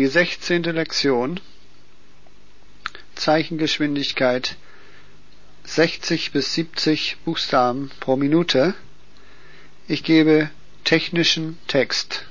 die sechzehnte Lektion. Zeichengeschwindigkeit 60 bis 70 Buchstaben pro Minute. Ich gebe technischen Text.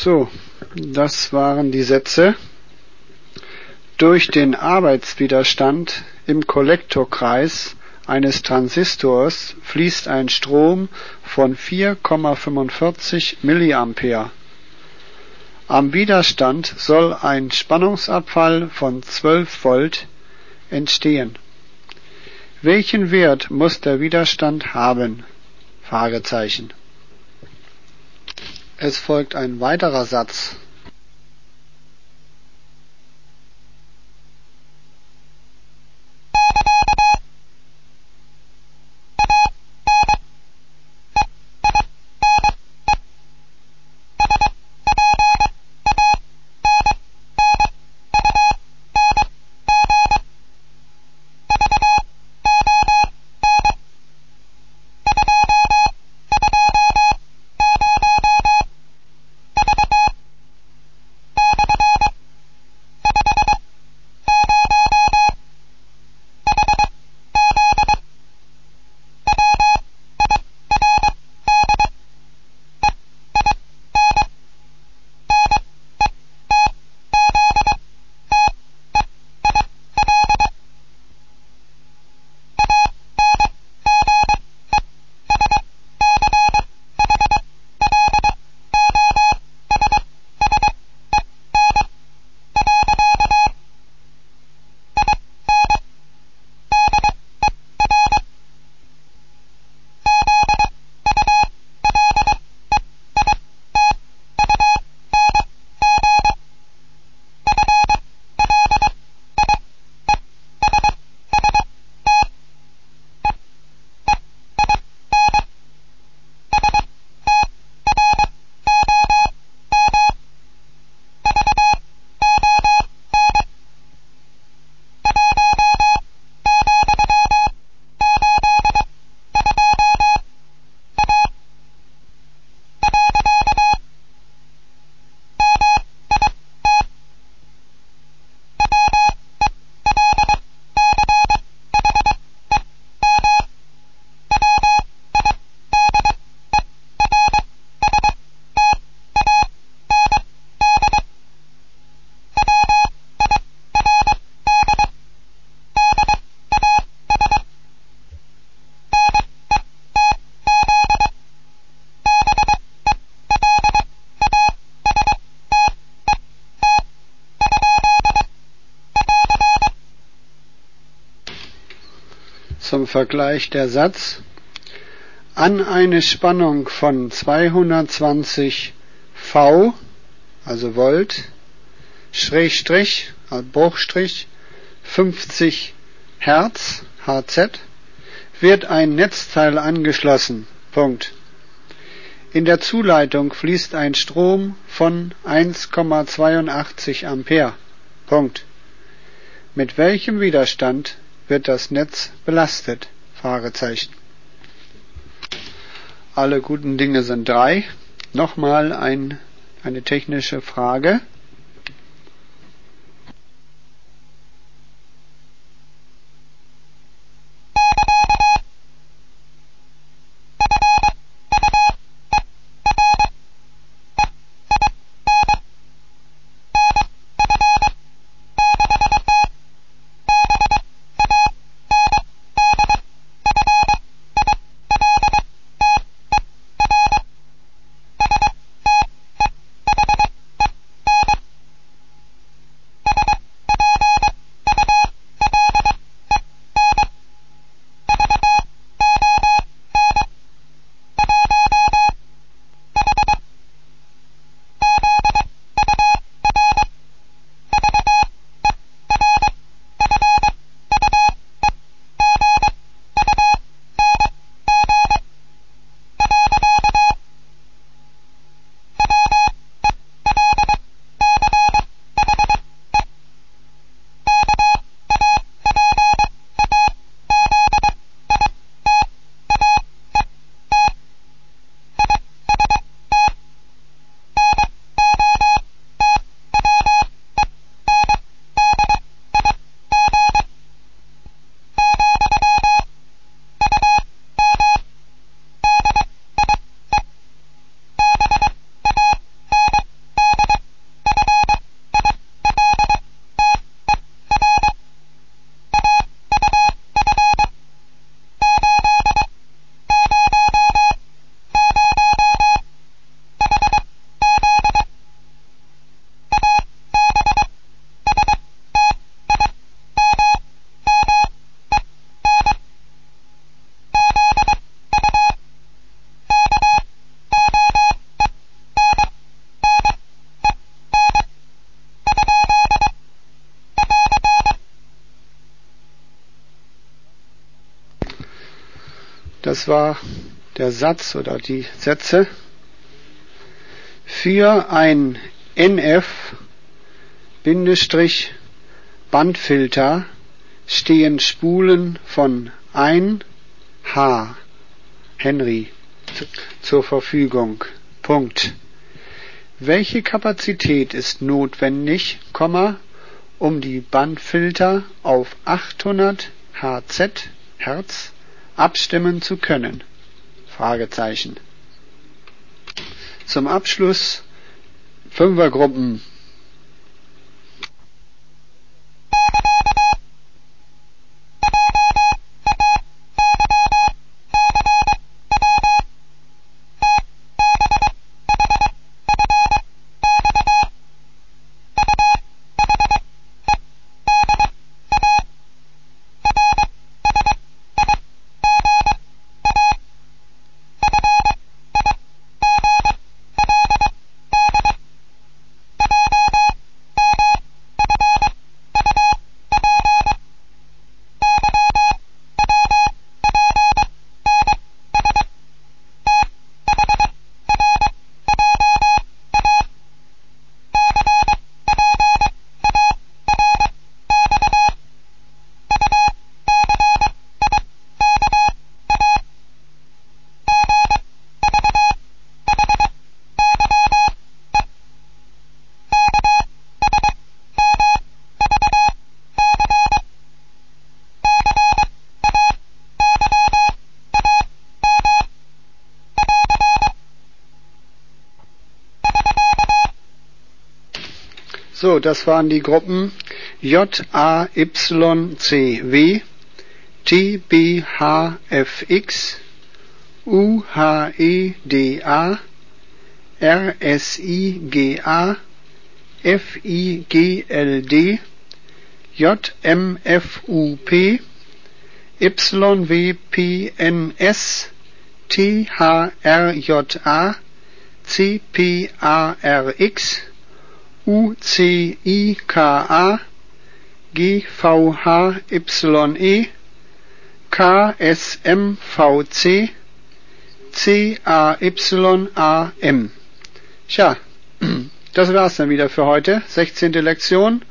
So, das waren die Sätze. Durch den Arbeitswiderstand im Kollektorkreis eines Transistors fließt ein Strom von 4,45 mA. Am Widerstand soll ein Spannungsabfall von 12 Volt entstehen. Welchen Wert muss der Widerstand haben? Fragezeichen. Es folgt ein weiterer Satz zum Vergleich der Satz an eine Spannung von 220 V, also Volt, Schrägstrich, Bruchstrich, 50 Hertz, Hz, wird ein Netzteil angeschlossen. Punkt. In der Zuleitung fließt ein Strom von 1,82 Ampere. Punkt. Mit welchem Widerstand wird das Netz belastet? Fragezeichen. Alle guten Dinge sind drei. Nochmal ein, eine technische Frage. Das war der Satz oder die Sätze. Für ein NF Bandfilter stehen Spulen von 1 H Henry zur Verfügung. Punkt. Welche Kapazität ist notwendig, um die Bandfilter auf 800 Hz Hertz abstimmen zu können? Fragezeichen. Zum Abschluss Fünfergruppen So, das waren die Gruppen J, A, Y, C, W, T, B, H, F, X, U, H, E, D, A, R, S, I, G, A, F, I, G, L, D, J, M, F, U, P, YWPNS THRJA CPARX UCIKA GVHYE KSMVC CAYAM. Tja, das war's dann wieder für heute. 16. Lektion.